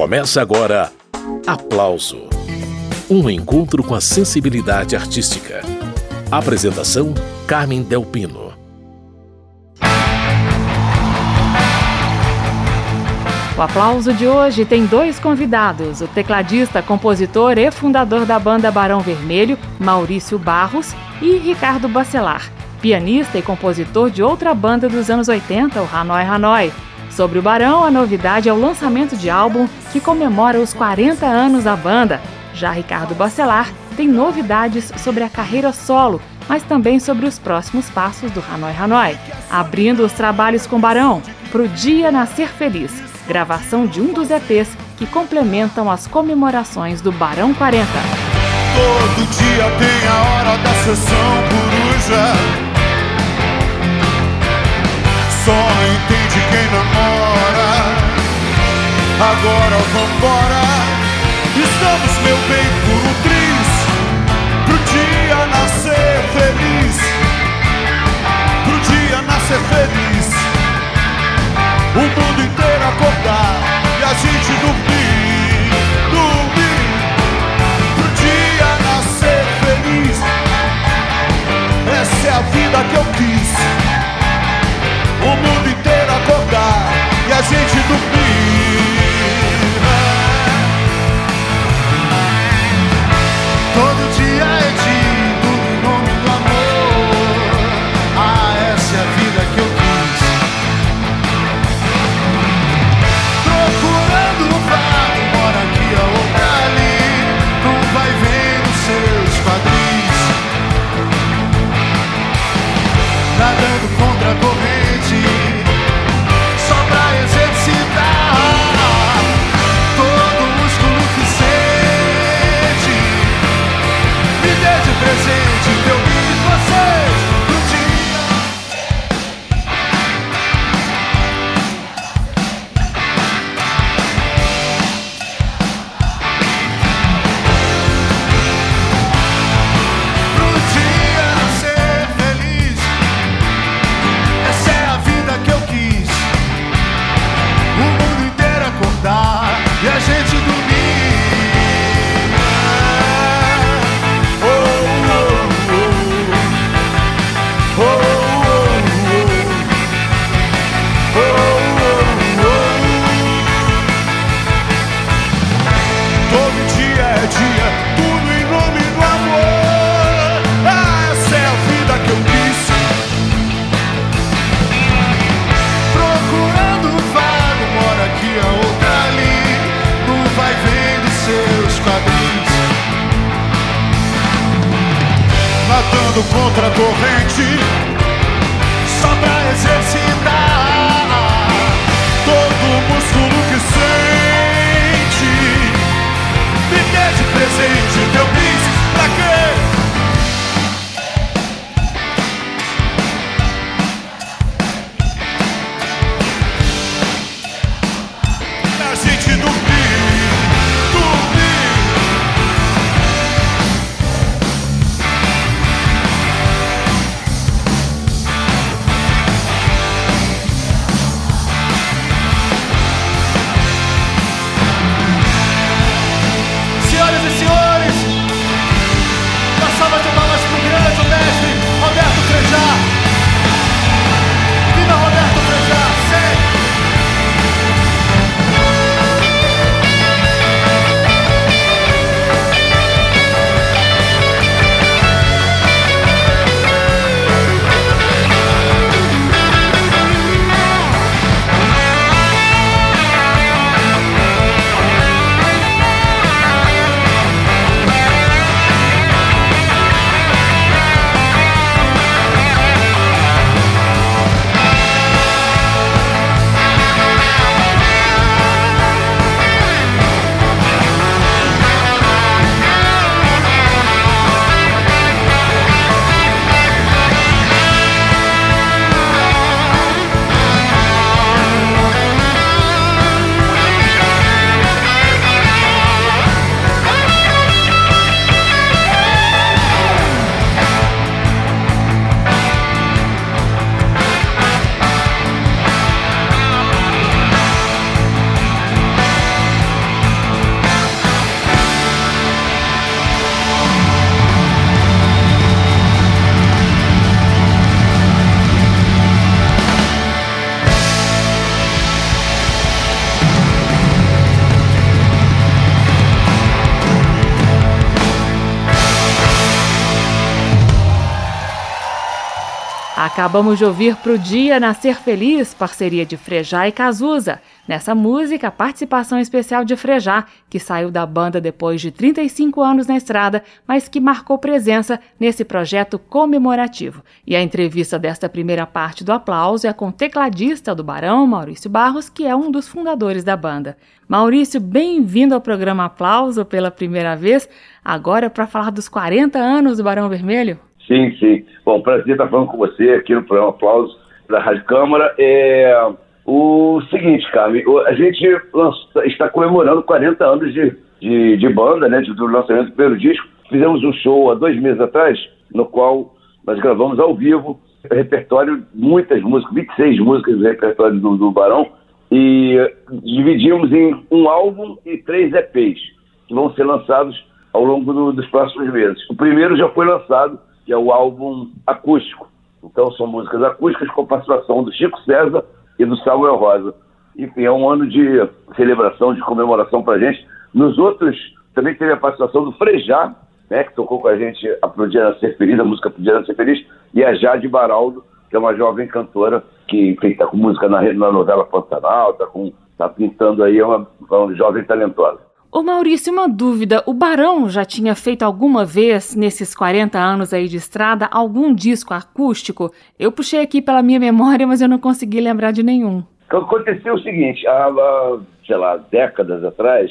Começa agora Aplauso Um encontro com a sensibilidade artística. Apresentação: Carmen Delpino. O aplauso de hoje tem dois convidados: o tecladista, compositor e fundador da banda Barão Vermelho, Maurício Barros, e Ricardo Bacelar, pianista e compositor de outra banda dos anos 80, o Hanoi Hanoi. Sobre o Barão, a novidade é o lançamento de álbum que comemora os 40 anos da banda. Já Ricardo Bacelar tem novidades sobre a carreira solo, mas também sobre os próximos passos do Hanoi Hanoi. Abrindo os trabalhos com Barão, Pro Dia Nascer Feliz, gravação de um dos EPs que complementam as comemorações do Barão 40. Todo dia tem a hora da sessão coruja só namora. Agora vambora, estamos, meu bem, por um triz, pro dia nascer feliz, pro dia nascer feliz, o mundo inteiro acordar e a gente dormir, dormir, pro dia nascer feliz. Essa é a vida que eu quis a gente dormir. Acabamos de ouvir Pro Dia Nascer Feliz, parceria de Frejá e Cazuza. Nessa música, participação especial de Frejá, que saiu da banda depois de 35 anos na estrada, mas que marcou presença nesse projeto comemorativo. E a entrevista desta primeira parte do aplauso é com o tecladista do Barão, Maurício Barros, que é um dos fundadores da banda. Maurício, bem-vindo ao programa Aplauso pela primeira vez, agora para falar dos 40 anos do Barão Vermelho. Sim, sim. Bom, prazer estar falando com você aqui no programa Aplausos da Rádio Câmara. É o seguinte, Carmen, a gente está comemorando 40 anos de, de, de banda, né, do lançamento do primeiro disco. Fizemos um show há dois meses atrás, no qual nós gravamos ao vivo repertório, muitas músicas, 26 músicas do repertório do, do Barão, e dividimos em um álbum e três EPs, que vão ser lançados ao longo do, dos próximos meses. O primeiro já foi lançado, que é o álbum acústico. Então são músicas acústicas com participação do Chico César e do Samuel Rosa. Enfim, é um ano de celebração, de comemoração para a gente. Nos outros, também teve a participação do Frejá, né, que tocou com a gente a Pro Dia Ser Feliz, a música Pro Dia Ser Feliz, e a Jade Baraldo, que é uma jovem cantora que está com música na, na novela Pantanal, está tá pintando aí, é uma, uma jovem talentosa. Ô Maurício, uma dúvida. O Barão já tinha feito alguma vez, nesses 40 anos aí de estrada, algum disco acústico? Eu puxei aqui pela minha memória, mas eu não consegui lembrar de nenhum. Aconteceu o seguinte, há, sei lá, décadas atrás,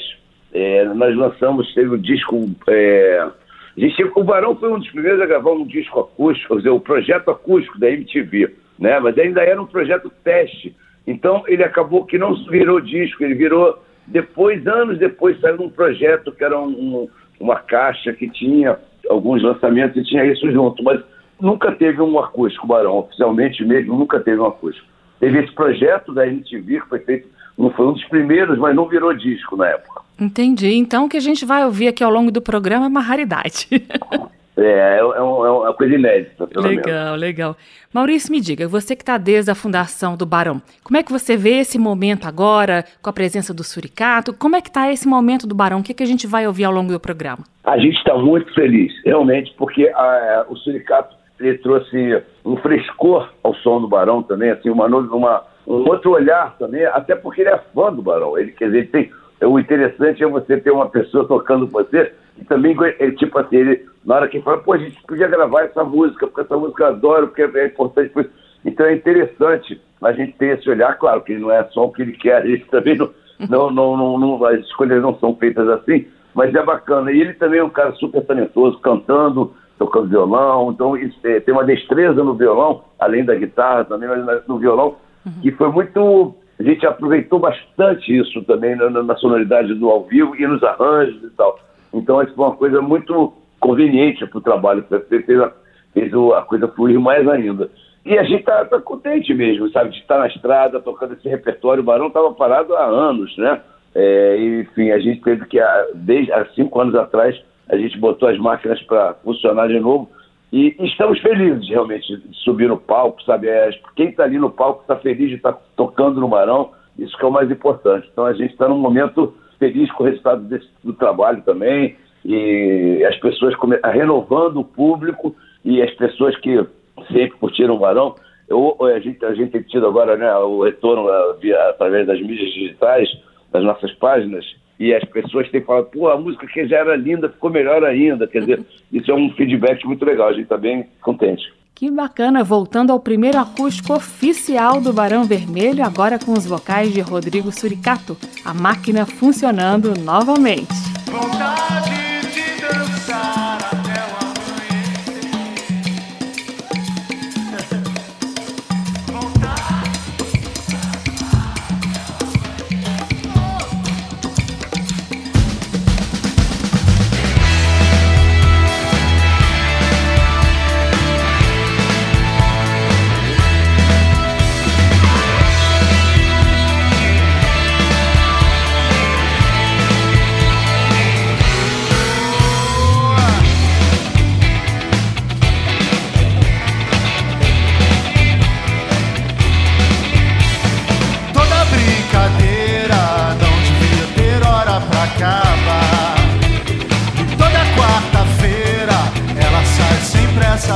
é, nós lançamos, teve o um disco... É, gente, o Barão foi um dos primeiros a gravar um disco acústico, quer dizer, o projeto acústico da MTV, né? Mas ainda era um projeto teste. Então, ele acabou que não virou disco, ele virou depois, anos depois, saiu um projeto que era um, uma caixa que tinha alguns lançamentos e tinha isso junto, mas nunca teve um acústico, Barão, oficialmente mesmo, nunca teve um acústico. Teve esse projeto da MTV que foi feito, não foi um dos primeiros, mas não virou disco na época. Entendi. Então, o que a gente vai ouvir aqui ao longo do programa é uma raridade. É, é, é, é uma coisa inédita. legal, menos. legal. Maurício, me diga, você que está desde a fundação do Barão, como é que você vê esse momento agora, com a presença do Suricato? Como é que está esse momento do Barão? O que, que a gente vai ouvir ao longo do programa? A gente está muito feliz, realmente, porque a, o Suricato ele trouxe um frescor ao som do Barão também, assim, uma, uma, um outro olhar também, até porque ele é fã do Barão. Ele, quer dizer, ele tem, o interessante é você ter uma pessoa tocando você e também, é, tipo assim, ele, na hora que fala, pô, a gente podia gravar essa música, porque essa música eu adoro, porque é importante. Então é interessante a gente ter esse olhar, claro que não é só o que ele quer, ele também não, não, não, não, não as escolhas não são feitas assim, mas é bacana. E ele também é um cara super talentoso, cantando, tocando violão, então isso, é, tem uma destreza no violão, além da guitarra também, mas no violão, uhum. que foi muito. A gente aproveitou bastante isso também na, na sonoridade do ao vivo e nos arranjos e tal. Então, isso foi uma coisa muito conveniente para o trabalho, fez, a, fez a coisa fluir mais ainda. E a gente está tá contente mesmo, sabe, de estar tá na estrada, tocando esse repertório. O Barão estava parado há anos, né? É, enfim, a gente teve que, desde há cinco anos atrás, a gente botou as máquinas para funcionar de novo. E estamos felizes realmente de subir no palco, sabe? É, quem está ali no palco está feliz de estar tá tocando no Barão, isso que é o mais importante. Então a gente está num momento feliz com o resultado desse, do trabalho também, e as pessoas renovando o público e as pessoas que sempre curtiram o Barão. Eu, a, gente, a gente tem tido agora né, o retorno uh, via, através das mídias digitais, das nossas páginas, e as pessoas têm falado, pô, a música que já era linda ficou melhor ainda. Quer dizer, isso é um feedback muito legal, a gente está bem contente. Que bacana, voltando ao primeiro acústico oficial do Barão Vermelho, agora com os vocais de Rodrigo Suricato, a máquina funcionando novamente. Vontade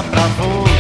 pra voltar.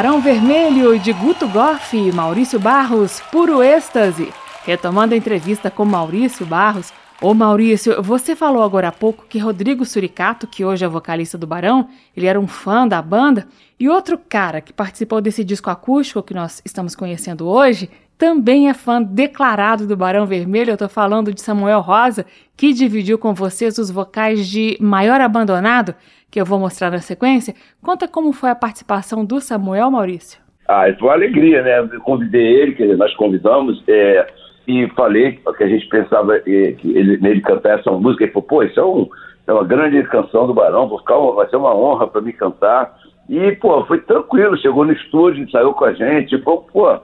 Barão Vermelho de Guto Goff e Maurício Barros, puro êxtase. Retomando a entrevista com Maurício Barros. Ô Maurício, você falou agora há pouco que Rodrigo Suricato, que hoje é vocalista do Barão, ele era um fã da banda, e outro cara que participou desse disco acústico que nós estamos conhecendo hoje, também é fã declarado do Barão Vermelho. Eu tô falando de Samuel Rosa, que dividiu com vocês os vocais de Maior Abandonado, que eu vou mostrar na sequência. Conta como foi a participação do Samuel, Maurício. Ah, foi uma alegria, né? Eu convidei ele, que nós convidamos, é, e falei que a gente pensava é, que ele, nele cantar essa música. Ele falou, pô, isso é, um, é uma grande canção do Barão, vocal, vai ser uma honra para mim cantar. E, pô, foi tranquilo, chegou no estúdio, saiu com a gente, pô, pô,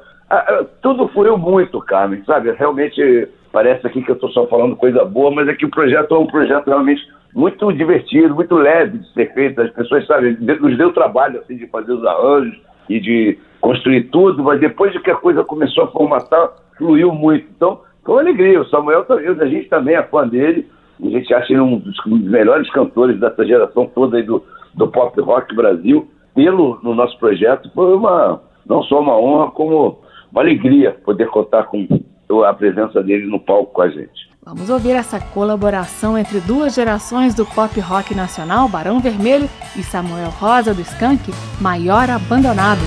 tudo fluiu muito, Carmen, sabe? Realmente parece aqui que eu estou só falando coisa boa, mas é que o projeto é um projeto realmente muito divertido, muito leve de ser feito. As pessoas, sabe, nos deu trabalho assim, de fazer os arranjos e de construir tudo, mas depois de que a coisa começou a formatar, fluiu muito. Então, foi uma alegria. O Samuel, a gente também é fã dele, a gente acha ele um dos melhores cantores dessa geração toda aí do, do pop rock Brasil. Pelo no nosso projeto, foi uma não só uma honra, como uma alegria poder contar com a presença dele no palco com a gente. Vamos ouvir essa colaboração entre duas gerações do pop rock nacional, Barão Vermelho e Samuel Rosa do Skank, Maior Abandonado.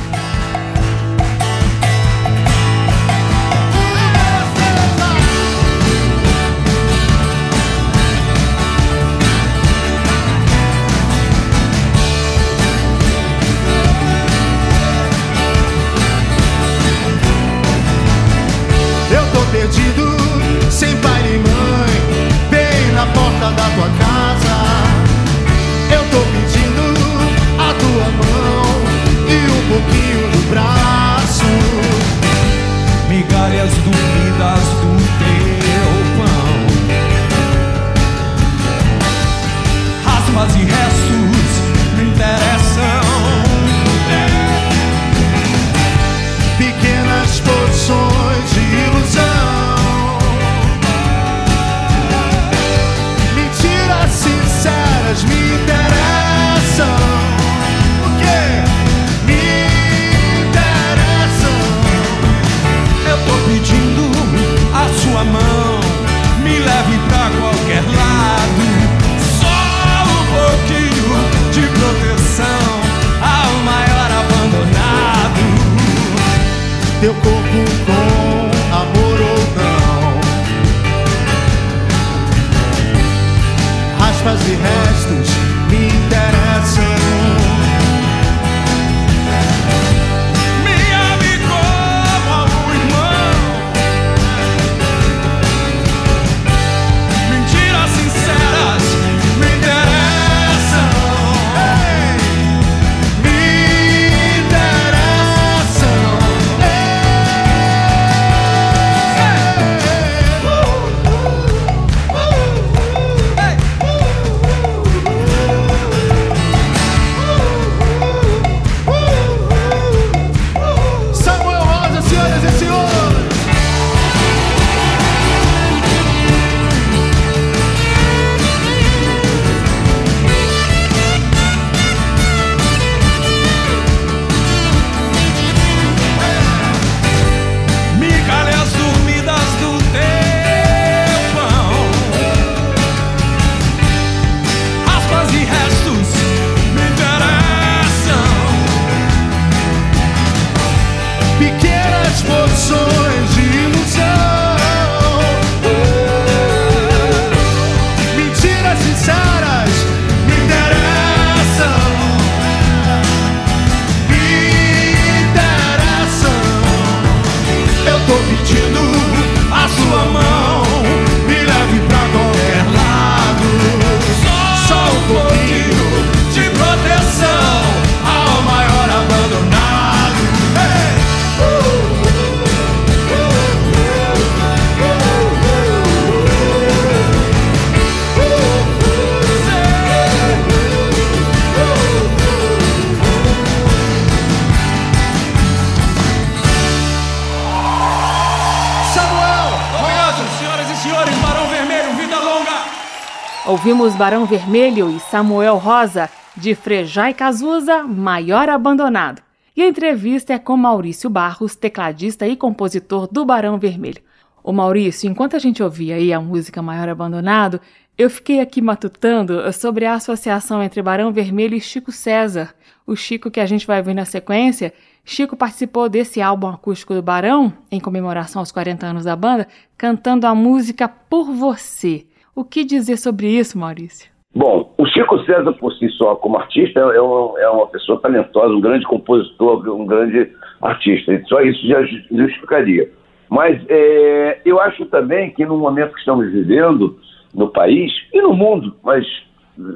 Barão Vermelho e Samuel Rosa, de Frejá e Cazuza, Maior Abandonado. E a entrevista é com Maurício Barros, tecladista e compositor do Barão Vermelho. Ô Maurício, enquanto a gente ouvia aí a música Maior Abandonado, eu fiquei aqui matutando sobre a associação entre Barão Vermelho e Chico César. O Chico que a gente vai ver na sequência, Chico participou desse álbum acústico do Barão, em comemoração aos 40 anos da banda, cantando a música Por Você. O que dizer sobre isso, Maurício? Bom, o Chico César, por si só, como artista, é uma, é uma pessoa talentosa, um grande compositor, um grande artista. Só isso já justificaria. Mas é, eu acho também que no momento que estamos vivendo no país e no mundo, mas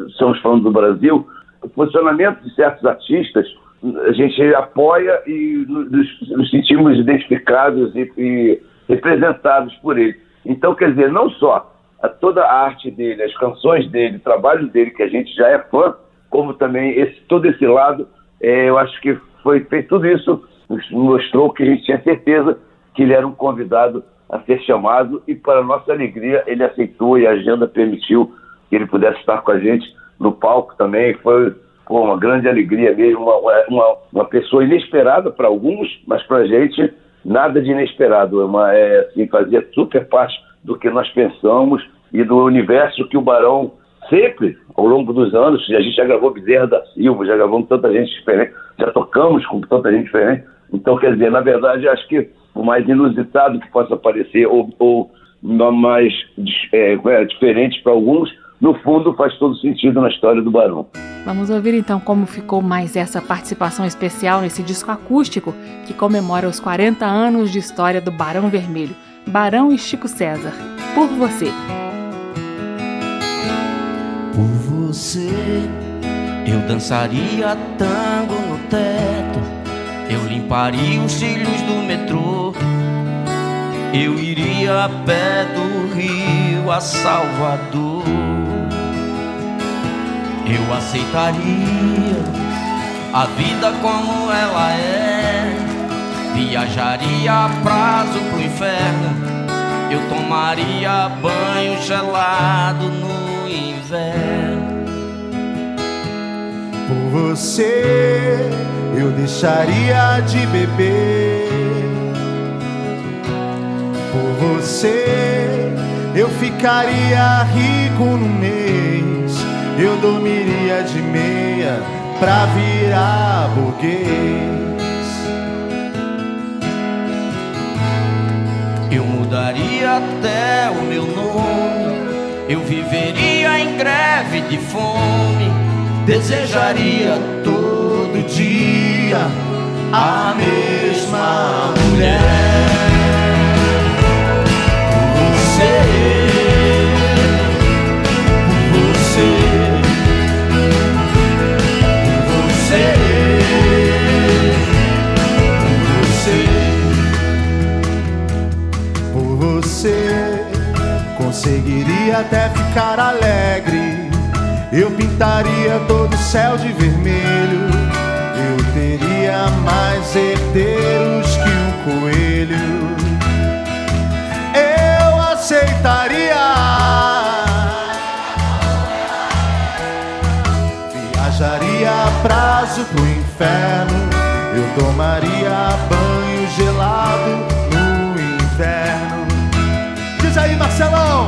estamos falando do Brasil, o funcionamento de certos artistas a gente apoia e nos, nos sentimos identificados e, e representados por ele. Então, quer dizer, não só a toda a arte dele, as canções dele, o trabalho dele, que a gente já é fã, como também esse, todo esse lado, é, eu acho que foi feito tudo isso, mostrou que a gente tinha certeza que ele era um convidado a ser chamado e, para nossa alegria, ele aceitou e a agenda permitiu que ele pudesse estar com a gente no palco também. Foi pô, uma grande alegria mesmo, uma, uma, uma pessoa inesperada para alguns, mas para a gente nada de inesperado. É uma, é, assim, fazia super parte do que nós pensamos e do universo que o Barão sempre, ao longo dos anos, a gente já gravou Bezerra da Silva, já gravamos tanta gente diferente, já tocamos com tanta gente diferente. Então, quer dizer, na verdade, acho que o mais inusitado que possa parecer, ou, ou mais é, é, diferente para alguns, no fundo faz todo sentido na história do Barão. Vamos ouvir então como ficou mais essa participação especial nesse disco acústico que comemora os 40 anos de história do Barão Vermelho. Barão e Chico César. Por você. Por você, eu dançaria tango no teto. Eu limparia os cílios do metrô. Eu iria a pé do Rio a Salvador. Eu aceitaria a vida como ela é Viajaria a prazo Eu tomaria banho gelado no inverno. Por você eu deixaria de beber. Por você eu ficaria rico no mês. Eu dormiria de meia pra virar burguês Eu mudaria até o meu nome, eu viveria em greve de fome, desejaria todo dia a mesma mulher. Você. Conseguiria até ficar alegre. Eu pintaria todo o céu de vermelho. Eu teria mais herdeiros que um coelho. Eu aceitaria. Viajaria a prazo pro inferno. Eu tomaria banho gelado aí, Marcelão!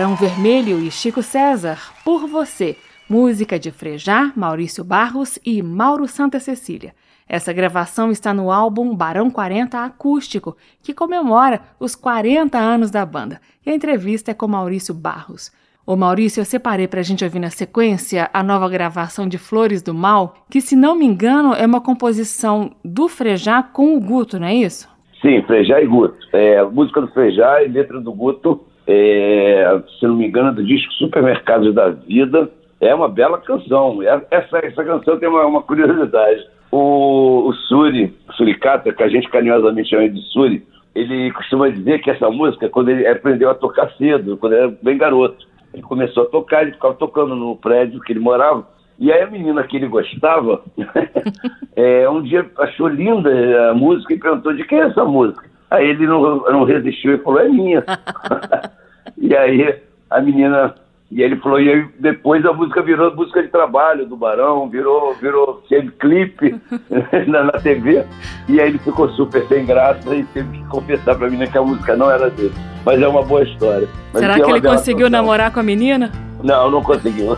Barão Vermelho e Chico César, Por Você, música de Frejá, Maurício Barros e Mauro Santa Cecília. Essa gravação está no álbum Barão 40 Acústico, que comemora os 40 anos da banda. E a entrevista é com Maurício Barros. Ô Maurício, eu separei para a gente ouvir na sequência a nova gravação de Flores do Mal, que, se não me engano, é uma composição do Frejá com o Guto, não é isso? Sim, Frejá e Guto. É, música do Frejá e letra do Guto é, se não me engano, do disco Supermercados da Vida. É uma bela canção. É, essa, essa canção tem uma, uma curiosidade. O, o Suri, o Suricata, que a gente carinhosamente chama de Suri, ele costuma dizer que essa música, quando ele aprendeu a tocar cedo, quando era bem garoto, ele começou a tocar, ele ficava tocando no prédio que ele morava, e aí a menina que ele gostava, é, um dia achou linda a música e perguntou de quem é essa música. Aí ele não, não resistiu e falou, é minha. e aí a menina. E ele falou, e aí depois a música virou música de trabalho do Barão, virou, virou teve clipe na, na, TV, e aí ele ficou super sem graça e teve que confessar pra menina que a música não era dele. Mas é uma boa história. Mas Será que ele conseguiu namorar com a menina? Não, não conseguiu.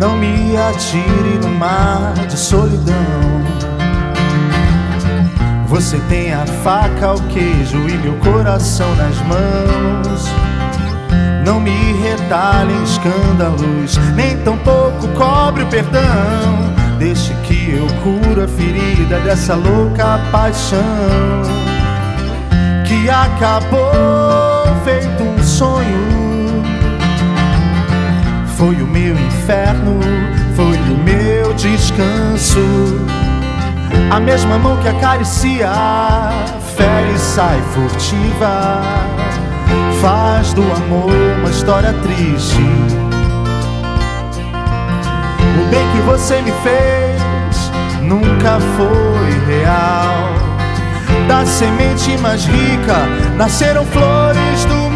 não me atire no mar de solidão você tem a faca, o queijo e meu coração nas mãos. Não me retalhe em escândalos, nem tampouco cobre o perdão. Deixe que eu curo a ferida dessa louca paixão que acabou feito um sonho. Foi o meu inferno, A mesma mão que acaricia, fere e sai furtiva. Faz do amor uma história triste. O bem que você me fez nunca foi real. Da semente mais rica nasceram flores do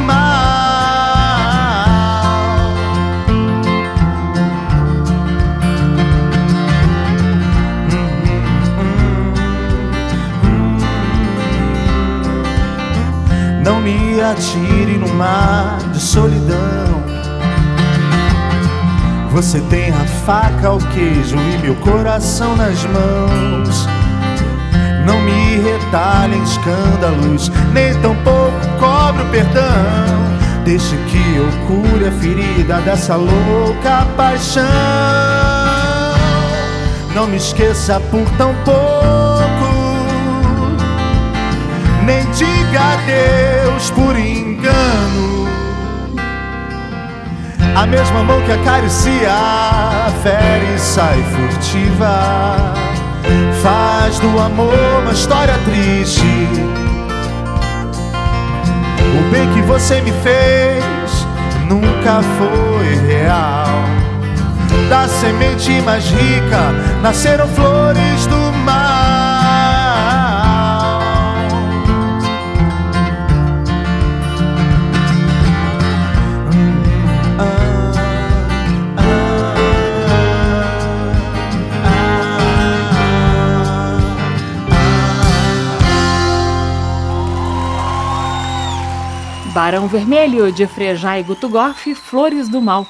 me atire no mar de solidão. Você tem a faca, o queijo e meu coração nas mãos. Não me retalhe em escândalos, nem tampouco cobre o perdão. Deixe que eu cure a ferida dessa louca paixão. Não me esqueça por tão pouco nem diga adeus por engano. A mesma mão que acaricia, fere e sai furtiva, faz do amor uma história triste. O bem que você me fez nunca foi real. Da semente mais rica nasceram flores do Barão Vermelho, de Frejá e Guto Goff, Flores do Mal.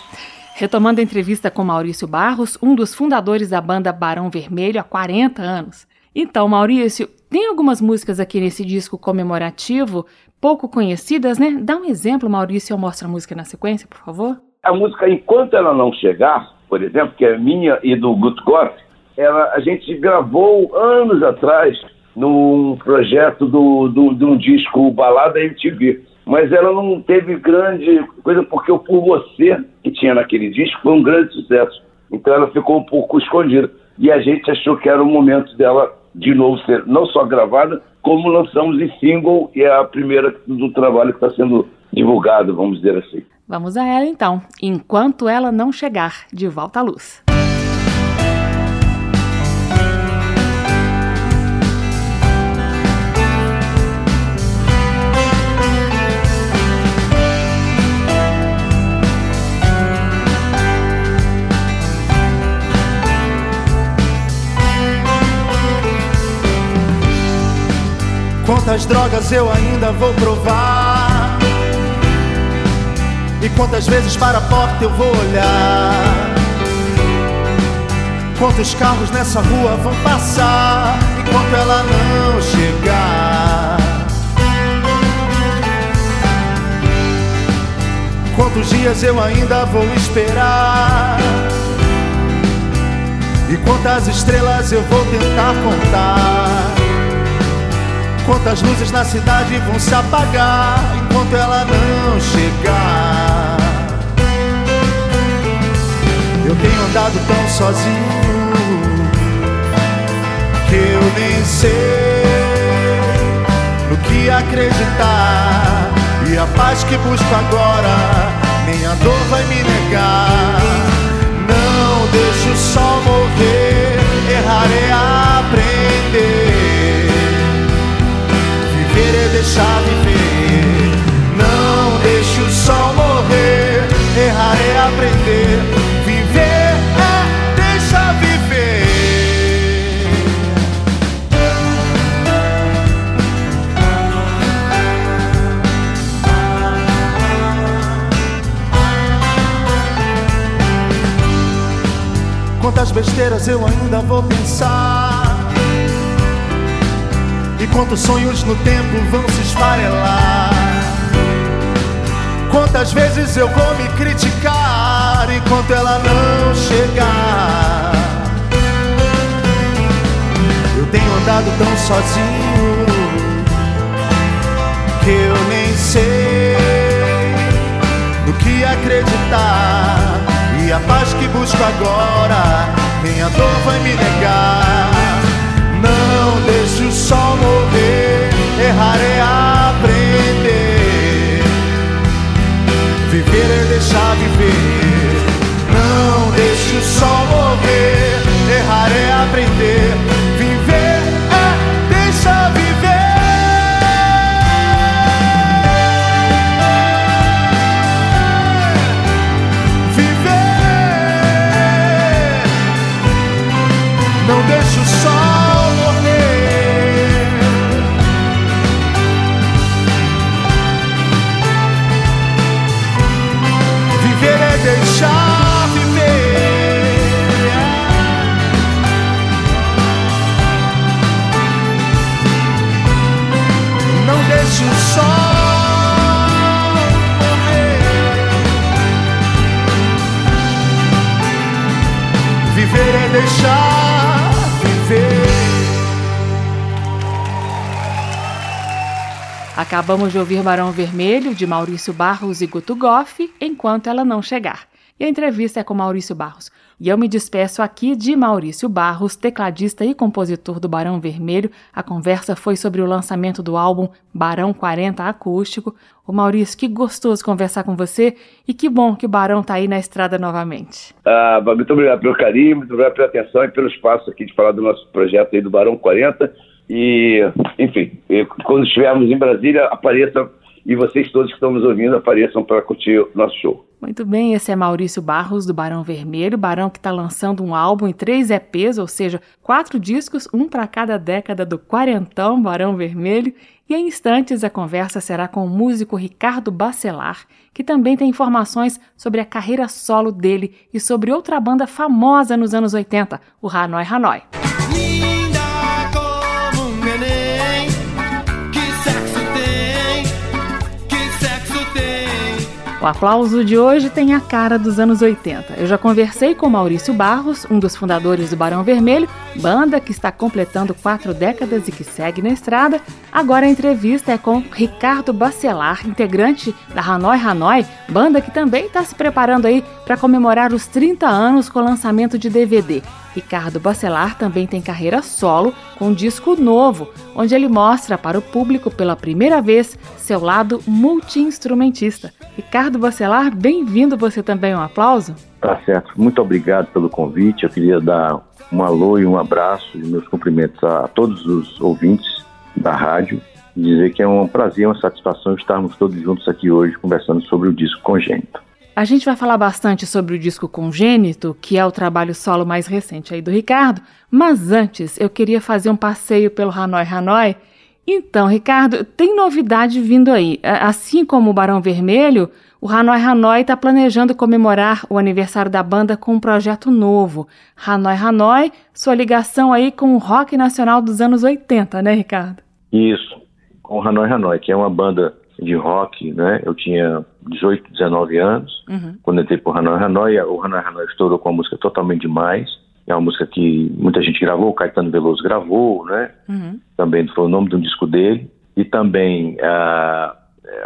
Retomando a entrevista com Maurício Barros, um dos fundadores da banda Barão Vermelho há 40 anos. Então, Maurício, tem algumas músicas aqui nesse disco comemorativo, pouco conhecidas, né? Dá um exemplo, Maurício, eu mostro a música na sequência, por favor. A música Enquanto Ela Não Chegar, por exemplo, que é minha e do Guto Goff, ela, a gente gravou anos atrás num projeto do, do, de um disco Balada MTV mas ela não teve grande coisa porque o Por Você, que tinha naquele disco, foi um grande sucesso. Então ela ficou um pouco escondida. E a gente achou que era o momento dela de novo ser não só gravada, como lançamos em single, e é a primeira do trabalho que está sendo divulgado, vamos dizer assim. Vamos a ela então, enquanto ela não chegar, de volta à luz. Quantas drogas eu ainda vou provar E quantas vezes para a porta eu vou olhar? Quantos carros nessa rua vão passar enquanto ela não chegar? Quantos dias eu ainda vou esperar? E quantas estrelas eu vou tentar contar? Quantas luzes na cidade vão se apagar enquanto ela não chegar? Eu tenho andado tão sozinho que eu nem sei no que acreditar. E a paz que busco agora, nem a dor vai me negar. Não deixe o sol morrer, errar é aprender deixar viver. Não deixe o sol morrer, errar é aprender. Viver é viver. Quantas besteiras eu ainda vou pensar? Quantos sonhos no tempo vão se esfarelar? Quantas vezes eu vou me criticar enquanto ela não chegar? Eu tenho andado tão sozinho que eu nem sei no que acreditar. E a paz que busco agora, nem a dor vai me negar. Não deixe o sol morrer, errar é aprender. Viver é deixar viver. Não deixe o sol morrer, Acabamos de ouvir Barão Vermelho, de Maurício Barros e Guto Goff, enquanto ela não chegar. E a entrevista é com Maurício Barros. E eu me despeço aqui de Maurício Barros, tecladista e compositor do Barão Vermelho. A conversa foi sobre o lançamento do álbum Barão 40 Acústico. O Maurício, que gostoso conversar com você e que bom que o Barão tá aí na estrada novamente. Ah, muito obrigado pelo carinho, muito obrigado pela atenção e pelo espaço aqui de falar do nosso projeto aí do Barão 40. E, enfim, quando estivermos em Brasília, apareçam e vocês todos que estão nos ouvindo apareçam para curtir o nosso show. Muito bem, esse é Maurício Barros, do Barão Vermelho. Barão que está lançando um álbum em três EPs, ou seja, quatro discos, um para cada década do quarentão Barão Vermelho. E em instantes a conversa será com o músico Ricardo Bacelar, que também tem informações sobre a carreira solo dele e sobre outra banda famosa nos anos 80, o Hanoi Hanoi. O aplauso de hoje tem a cara dos anos 80. Eu já conversei com Maurício Barros, um dos fundadores do Barão Vermelho, banda que está completando quatro décadas e que segue na estrada. Agora a entrevista é com Ricardo Bacelar, integrante da Hanoi Hanoi, banda que também está se preparando aí para comemorar os 30 anos com o lançamento de DVD. Ricardo Bacelar também tem carreira solo com um disco novo, onde ele mostra para o público pela primeira vez seu lado multi-instrumentista. Ricardo Bacelar, bem-vindo você também, um aplauso. Tá certo. Muito obrigado pelo convite. Eu queria dar um alô e um abraço e meus cumprimentos a todos os ouvintes da rádio. Dizer que é um prazer, uma satisfação estarmos todos juntos aqui hoje conversando sobre o disco Congênito. A gente vai falar bastante sobre o disco Congênito, que é o trabalho solo mais recente aí do Ricardo, mas antes eu queria fazer um passeio pelo Hanoi Hanoi. Então, Ricardo, tem novidade vindo aí. Assim como o Barão Vermelho, o Hanoi Hanoi está planejando comemorar o aniversário da banda com um projeto novo. Hanoi Hanoi, sua ligação aí com o rock nacional dos anos 80, né, Ricardo? Isso, com o Hanoi Hanoi, que é uma banda de rock, né? Eu tinha 18, 19 anos, Uhum. quando entrei pro Hanoi Hanoi, o Hanoi Hanoi estourou com a música Totalmente Demais, é uma música que muita gente gravou, o Caetano Veloso gravou, né? Uhum. Também foi o nome de um disco dele, e também a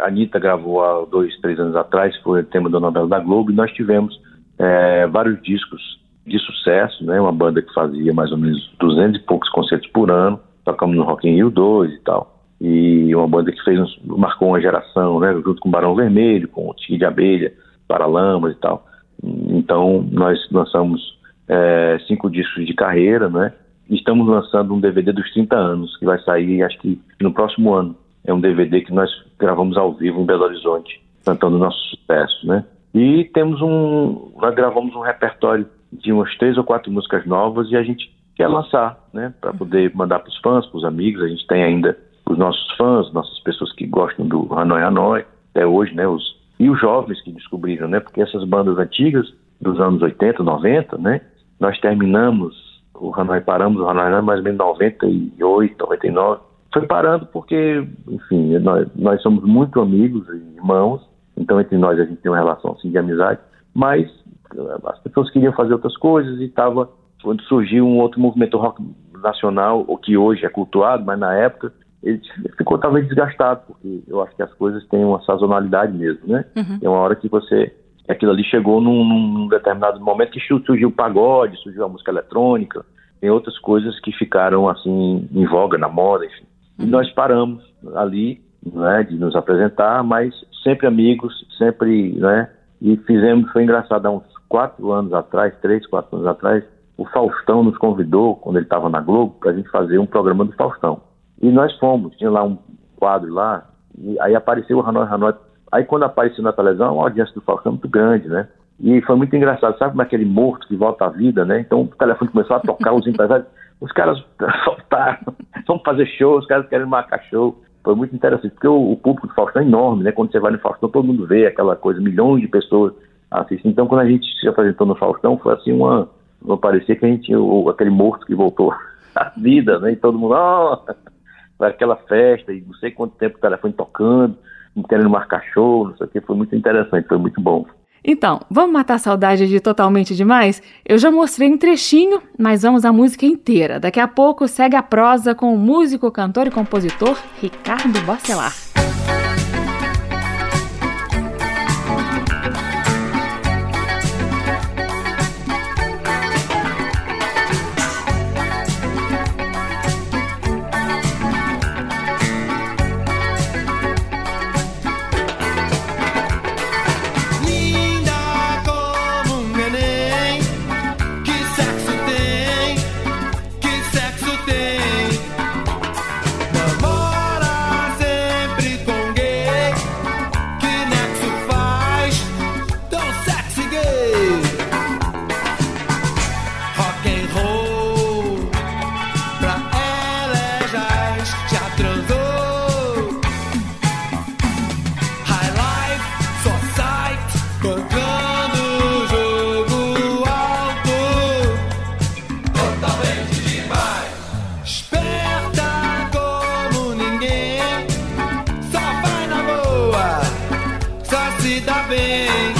Anitta gravou há dois, três anos atrás, foi o tema da novela da Globo, e nós tivemos eh, vários discos de sucesso, né? Uma banda que fazia mais ou menos 200 e poucos concertos por ano, tocamos no Rock in Rio 2 e tal. E uma banda que fez marcou uma geração, né? Junto com Barão Vermelho, com o Tigre de Abelha, Paralamas e tal. Então, nós lançamos eh, cinco discos de carreira, né? Estamos lançando um DVD dos 30 anos, que vai sair, acho que no próximo ano. É um DVD que nós gravamos ao vivo em Belo Horizonte, cantando nossos sucessos, né? E temos um, nós gravamos um repertório de umas três ou quatro músicas novas e a gente quer lançar, né? Para poder mandar para os fãs, para os amigos. A gente tem ainda os nossos fãs, nossas pessoas que gostam do Hanoi Hanoi, até hoje, né? Os, e os jovens que descobriram, né? Porque essas bandas antigas, dos anos 80, 90, né? Nós terminamos o Hanoi, paramos o Hanoi Hanoi mais ou menos em 98, 99. Foi parando porque, enfim, nós, nós somos muito amigos e irmãos, então entre nós a gente tem uma relação assim de amizade, mas eh, as pessoas queriam fazer outras coisas e estava quando surgiu um outro movimento rock nacional, o que hoje é cultuado, mas na época ele ficou talvez desgastado, porque eu acho que as coisas têm uma sazonalidade mesmo, né? Uhum. Tem uma hora que você aquilo ali chegou num, num determinado momento que su- surgiu o pagode, surgiu a música eletrônica, tem outras coisas que ficaram assim em voga na moda, enfim. E nós paramos ali, né, de nos apresentar, mas sempre amigos, sempre, né, e fizemos, foi engraçado, há uns quatro anos atrás, três, quatro anos atrás, o Faustão nos convidou, quando ele estava na Globo, para a gente fazer um programa do Faustão. E nós fomos, tinha lá um quadro lá, e aí apareceu o Hanoi Hanoi. Aí quando apareceu na televisão, uma audiência do Faustão muito grande, né? E foi muito engraçado, sabe como é aquele morto que volta à vida, né? Então o telefone começou a tocar, os empresários, os caras soltaram, vamos fazer show, os caras querem marcar show. Foi muito interessante, porque o, o público do Faustão é enorme, né? Quando você vai no Faustão, todo mundo vê aquela coisa, milhões de pessoas assistem. Então quando a gente se apresentou no Faustão, foi assim uma. Parecia que a gente tinha aquele morto que voltou à vida, né? E todo mundo, ó, foi aquela festa, e não sei quanto tempo o telefone tocando, querendo marcar show, não sei o que, foi muito interessante, foi muito bom. Então, vamos matar a saudade de Totalmente Demais? Eu já mostrei um trechinho, mas vamos à música inteira. Daqui a pouco segue a prosa com o músico, cantor e compositor Ricardo Bacelar. Se dá bem.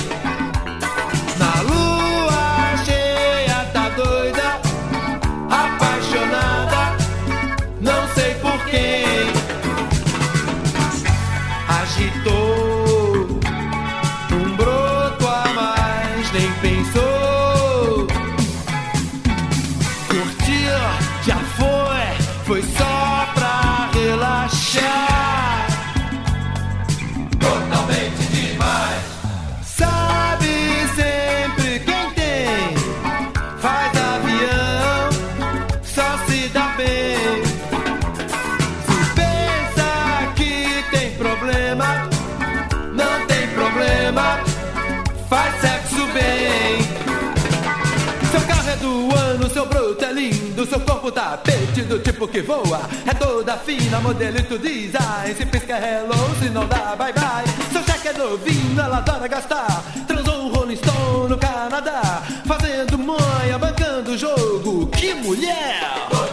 Corpo tapete do tipo que voa. É toda fina, modelito design. Se pisca hello, se não dá bye bye. Seu cheque é novinho, ela adora gastar. Transou um Rolling Stone no Canadá. Fazendo manha, bancando o jogo. Que mulher!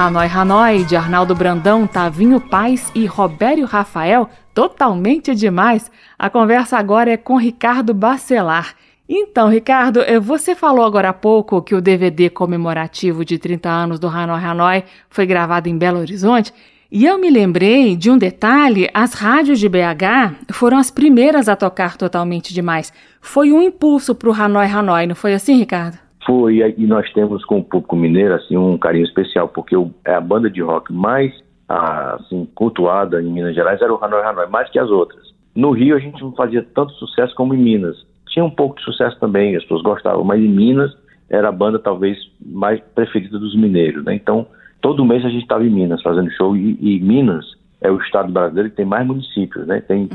Hanoi Hanoi, de Arnaldo Brandão, Tavinho Paz e Robério Rafael, totalmente demais. A conversa agora é com Ricardo Bacelar. Então, Ricardo, eh, você falou agora há pouco que o DVD comemorativo de 30 anos do Hanoi Hanoi foi gravado em Belo Horizonte. E eu me lembrei de um detalhe: as rádios de BH foram as primeiras a tocar totalmente demais. Foi um impulso para o Hanoi Hanoi, não foi assim, Ricardo? Foi, e nós temos com o público mineiro assim, um carinho especial, porque o- é a banda de rock mais ah, assim, cultuada em Minas Gerais era o Hanoi Hanoi, mais que as outras. No Rio a gente não fazia tanto sucesso como em Minas. Tinha um pouco de sucesso também, as pessoas gostavam, mas em Minas era a banda talvez mais preferida dos mineiros. Né? Então, todo mês a gente estava em Minas fazendo show, e, e Minas é o estado brasileiro que tem mais municípios, né? Tem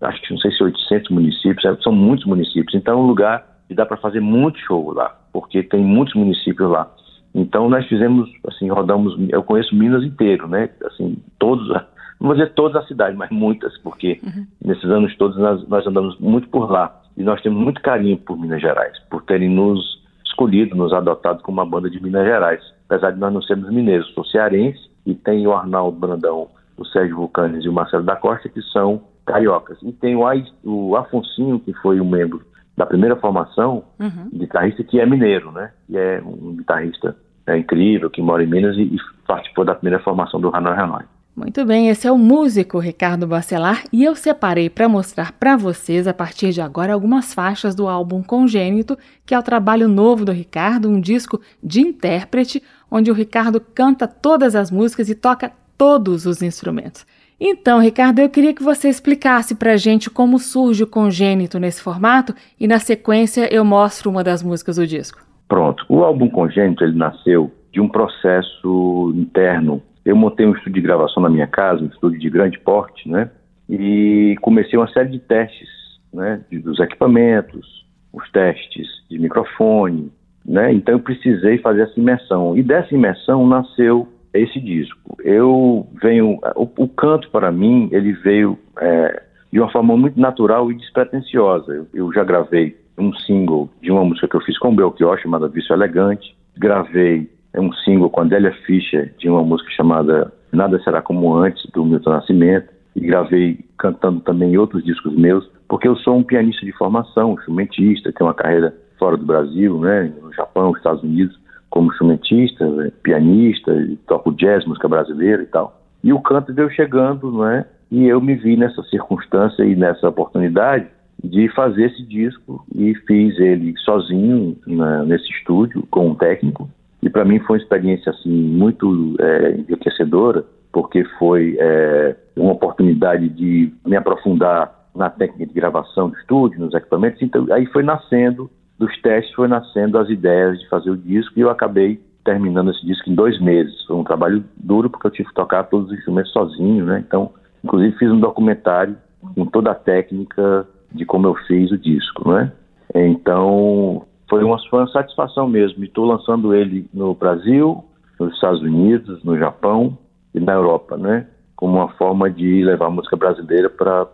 acho que não sei se 800 municípios, é, são muitos municípios. Então é um lugar que dá para fazer muito show lá, porque tem muitos municípios lá. Então nós fizemos, assim, rodamos, eu conheço Minas inteiro, né? Assim, todos, não vou dizer todas as cidades, mas muitas, porque nesses anos todos nós, nós andamos muito por lá. E nós temos muito carinho por Minas Gerais, por terem nos escolhido, nos adotado como uma banda de Minas Gerais. Apesar de nós não sermos mineiros, sou cearense e tem o Arnaldo Brandão, o Sérgio Vulcanes e o Marcelo da Costa, que são cariocas. E tem o, o Afonsinho, que foi um membro da primeira formação, guitarrista, que é mineiro, né? E é um guitarrista é, incrível, que mora em Minas e, e participou da primeira formação do Hanoi Hanoi. Muito bem, esse é o músico Ricardo Bacelar e eu separei para mostrar para vocês a partir de agora algumas faixas do álbum Congênito, que é o trabalho novo do Ricardo, um disco de intérprete, onde o Ricardo canta todas as músicas e toca todos os instrumentos. Então, Ricardo, eu queria que você explicasse para a gente como surge o Congênito nesse formato e na sequência eu mostro uma das músicas do disco. Pronto. O álbum Congênito, ele nasceu de um processo interno. Eu montei um estúdio de gravação na minha casa, um estúdio de grande porte, né? E comecei uma série de testes, né? Dos equipamentos, os testes de microfone, né? Então eu precisei fazer essa imersão. E dessa imersão nasceu esse disco. Eu venho... O, o canto, para mim, ele veio é, de uma forma muito natural e despretensiosa. Eu, eu já gravei um single de uma música que eu fiz com o Belchior, chamada Vício Elegante. Gravei um single com a Adélia Fischer, de uma música chamada Nada Será Como Antes, do Milton Nascimento. E gravei cantando também outros discos meus, porque eu sou um pianista de formação, um instrumentista, tenho uma carreira fora do Brasil, né, no Japão, nos Estados Unidos, como instrumentista, né, pianista, toco jazz, música brasileira e tal. E o canto veio chegando, não é? E eu me vi nessa circunstância e nessa oportunidade de fazer esse disco e fiz ele sozinho na- nesse estúdio com um técnico. E para mim foi uma experiência assim muito é, enriquecedora, porque foi é, uma oportunidade de me aprofundar na técnica de gravação do estúdio, nos equipamentos. Então aí foi nascendo dos testes, foi nascendo as ideias de fazer o disco e eu acabei terminando esse disco em dois meses. Foi um trabalho duro porque eu tive que tocar todos os instrumentos sozinho, né? Então, inclusive fiz um documentário com toda a técnica de como eu fiz o disco, né? Então, foi uma, foi uma satisfação mesmo. Estou lançando ele no Brasil, nos Estados Unidos, no Japão e na Europa, né? Como uma forma de levar a música brasileira para.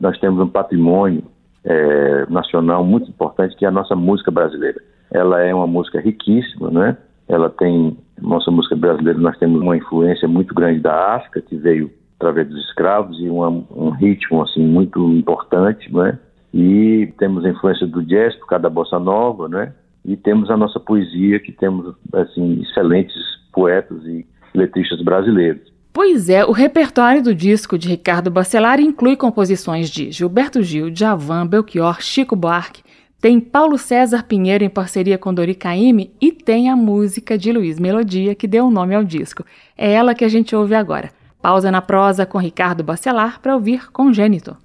Nós temos um patrimônio é, nacional muito importante que é a nossa música brasileira. Ela é uma música riquíssima, né? Ela tem nossa música brasileira. Nós temos uma influência muito grande da África que veio através dos escravos e uma, um ritmo assim muito importante, né? E temos a influência do jazz por causa da bossa nova, né? E temos a nossa poesia que temos assim excelentes poetas e letristas brasileiros. Pois é, o repertório do disco de Ricardo Bacelar inclui composições de Gilberto Gil, Djavan, Belchior, Chico Buarque, tem Paulo César Pinheiro em parceria com Dori Caymmi e tem a música de Luiz Melodia que deu o nome ao disco. É ela que a gente ouve agora. Pausa na prosa com Ricardo Bacelar para ouvir Congênito.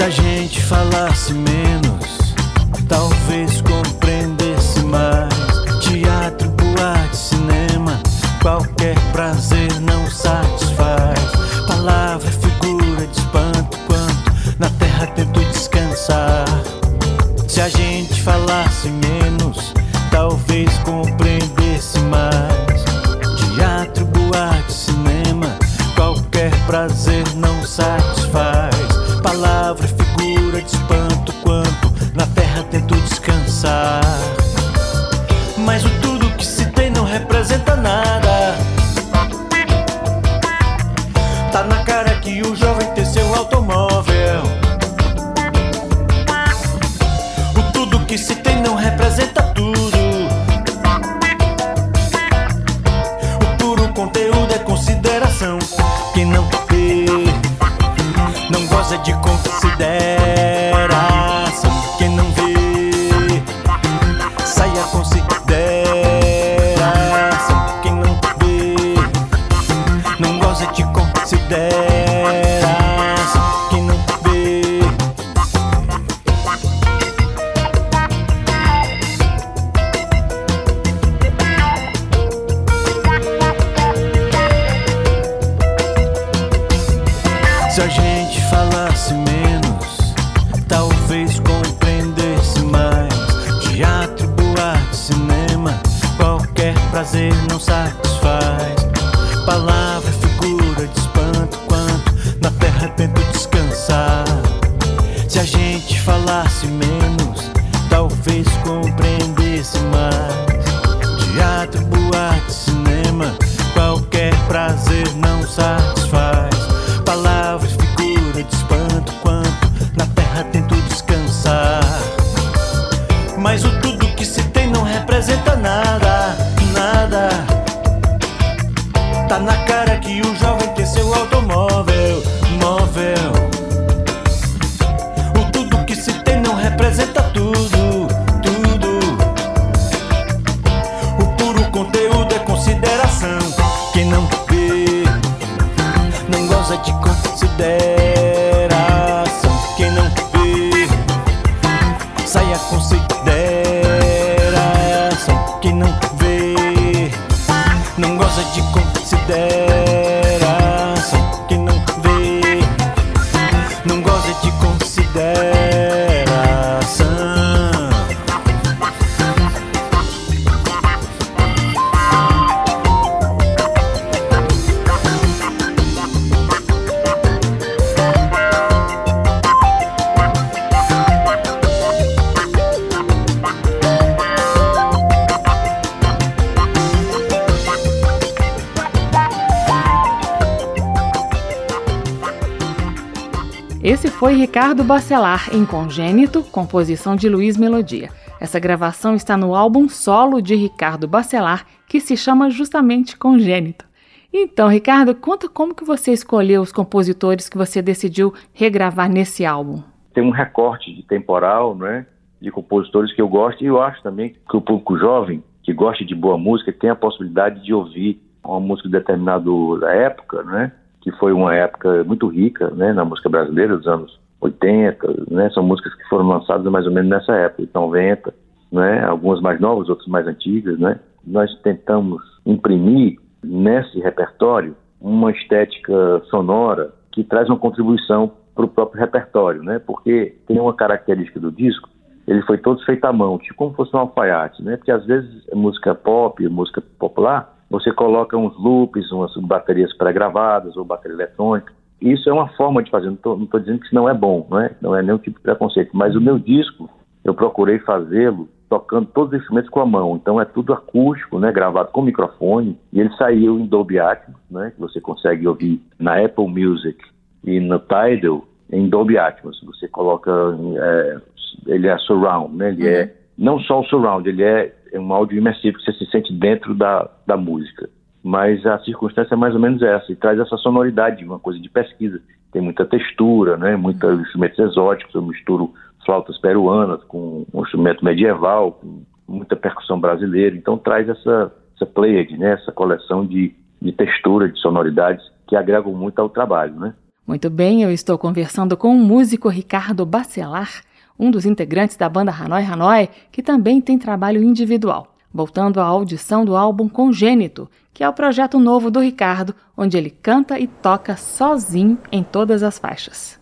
Se a gente falasse menos, talvez compreendesse mais. Teatro, boate, cinema, qualquer prazer não satisfaz. Palavra, figura de espanto, quanto na terra tento descansar. Se a gente falasse menos, talvez compreendesse mais. Teatro, boate, cinema, qualquer prazer não satisfaz tem foi Ricardo Bacelar em Congênito, composição de Luiz Melodia. Essa gravação está no álbum solo de Ricardo Bacelar, que se chama justamente Congênito. Então, Ricardo, conta como que você escolheu os compositores que você decidiu regravar nesse álbum. Tem um recorte de temporal, né, de compositores que eu gosto e eu acho também que o público jovem que gosta de boa música tem a possibilidade de ouvir uma música de determinada época, né, que foi uma época muito rica, né, na música brasileira dos anos 80, né, são músicas que foram lançadas mais ou menos nessa época, 90, né, algumas mais novas, outras mais antigas, né. Nós tentamos imprimir nesse repertório uma estética sonora que traz uma contribuição para o próprio repertório, né? Porque tem uma característica do disco, ele foi todo feito à mão, tipo como fosse um alfaiate, né? Porque às vezes música pop, música popular, você coloca uns loops, umas baterias pré-gravadas ou bateria eletrônica. Isso é uma forma de fazer, não estou dizendo que isso não é bom, não é, não é nenhum tipo de preconceito, mas o meu disco, eu procurei fazê-lo tocando todos os instrumentos com a mão. Então é tudo acústico, né, gravado com microfone, e ele saiu em Dolby Atmos, né, que você consegue ouvir na Apple Music e no Tidal, em Dolby Atmos. Você coloca, é, ele é surround, né? Ele é uhum. não só o surround, ele é, é um áudio imersivo que você se sente dentro da, da música. Mas a circunstância é mais ou menos essa, e traz essa sonoridade, uma coisa de pesquisa. Tem muita textura, né? Muitos uhum. instrumentos exóticos, eu misturo flautas peruanas com um instrumento medieval, com muita percussão brasileira. Então traz essa, essa pleiade, né? essa coleção de, de textura, de sonoridades que agregam muito ao trabalho. Né? Muito bem, eu estou conversando com o músico Ricardo Bacelar, um dos integrantes da banda Hanoi Hanoi, que também tem trabalho individual. Voltando à audição do álbum Congênito, que é o projeto novo do Ricardo, onde ele canta e toca sozinho em todas as faixas.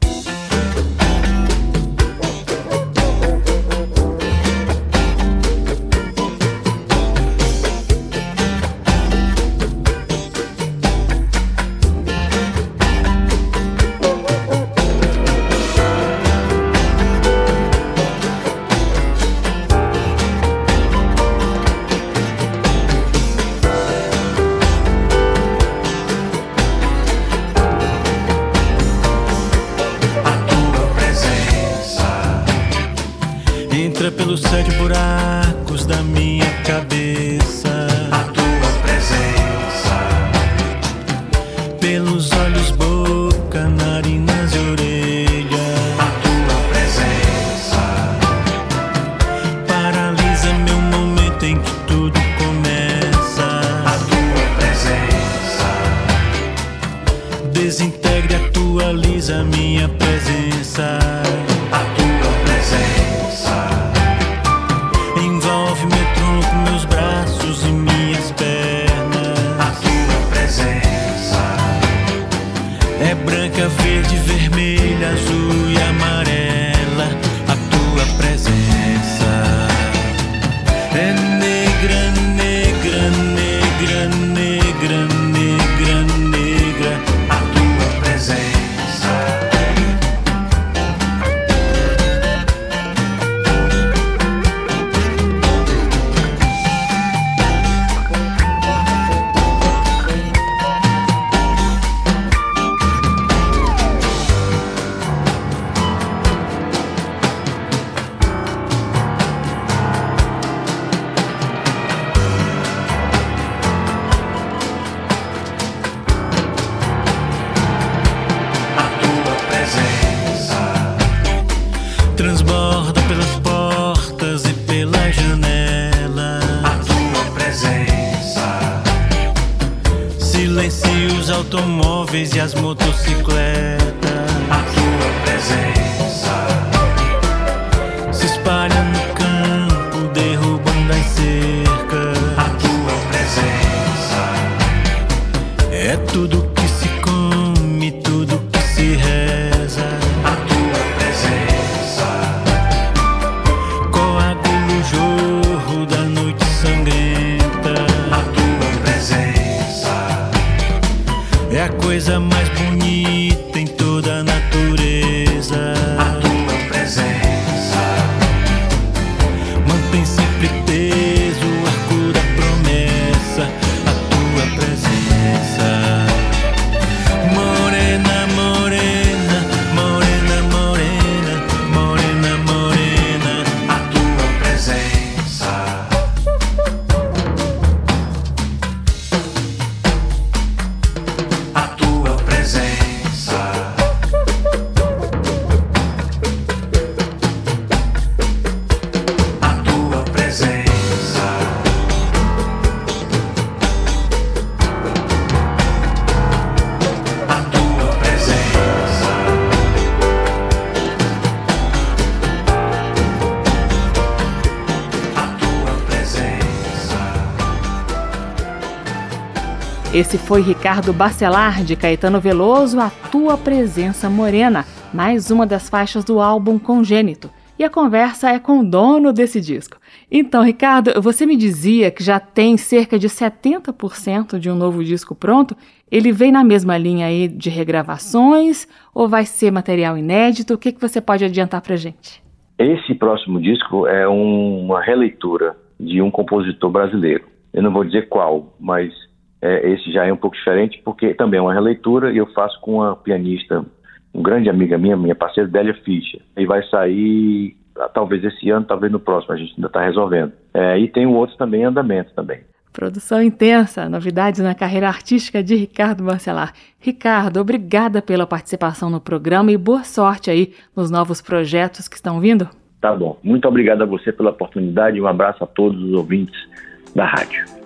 É tudo Esse foi Ricardo Bacelar, de Caetano Veloso, A Tua Presença Morena, mais uma das faixas do álbum Congênito. E a conversa é com o dono desse disco. Então, Ricardo, você me dizia que já tem cerca de 70% de um novo disco pronto. Ele vem na mesma linha aí de regravações ou vai ser material inédito? O que, que você pode adiantar pra gente? Esse próximo disco é um, uma releitura de um compositor brasileiro. Eu não vou dizer qual, mas é, esse já é um pouco diferente, porque também é uma releitura e eu faço com uma pianista um grande amiga minha, minha parceira Délia Fischer. E vai sair ah, talvez esse ano, talvez no próximo, a gente ainda está resolvendo. É, e tem um outro também em andamento também. Produção intensa, novidades na carreira artística de Ricardo Barcelar. Ricardo, obrigada pela participação no programa e boa sorte aí nos novos projetos que estão vindo. Tá bom. Muito obrigado a você pela oportunidade e um abraço a todos os ouvintes da rádio.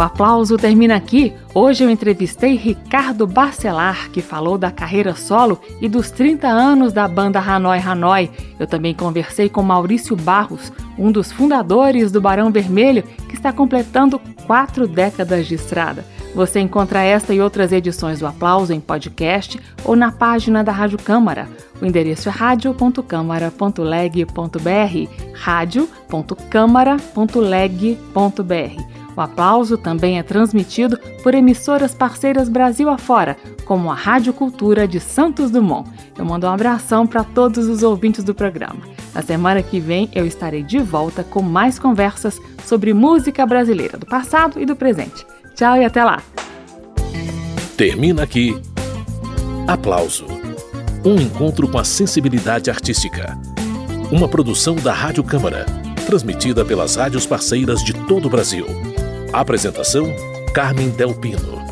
O aplauso termina aqui. Hoje eu entrevistei Ricardo Barcelar, que falou da carreira solo e dos 30 anos da banda Hanoi Hanoi. Eu também conversei com Maurício Barros, um dos fundadores do Barão Vermelho, que está completando quatro décadas de estrada. Você encontra esta e outras edições do Aplauso em podcast ou na página da Rádio Câmara. O endereço é radio.câmara.leg.br, radio.câmara.leg.br. O aplauso também é transmitido por emissoras parceiras Brasil afora, como a Rádio Cultura de Santos Dumont. Eu mando um abração para todos os ouvintes do programa. Na semana que vem eu estarei de volta com mais conversas sobre música brasileira do passado e do presente. Tchau e até lá! Termina aqui. Aplauso. Um encontro com a sensibilidade artística. Uma produção da Rádio Câmara, transmitida pelas rádios parceiras de todo o Brasil. Apresentação: Carmen Del Pino.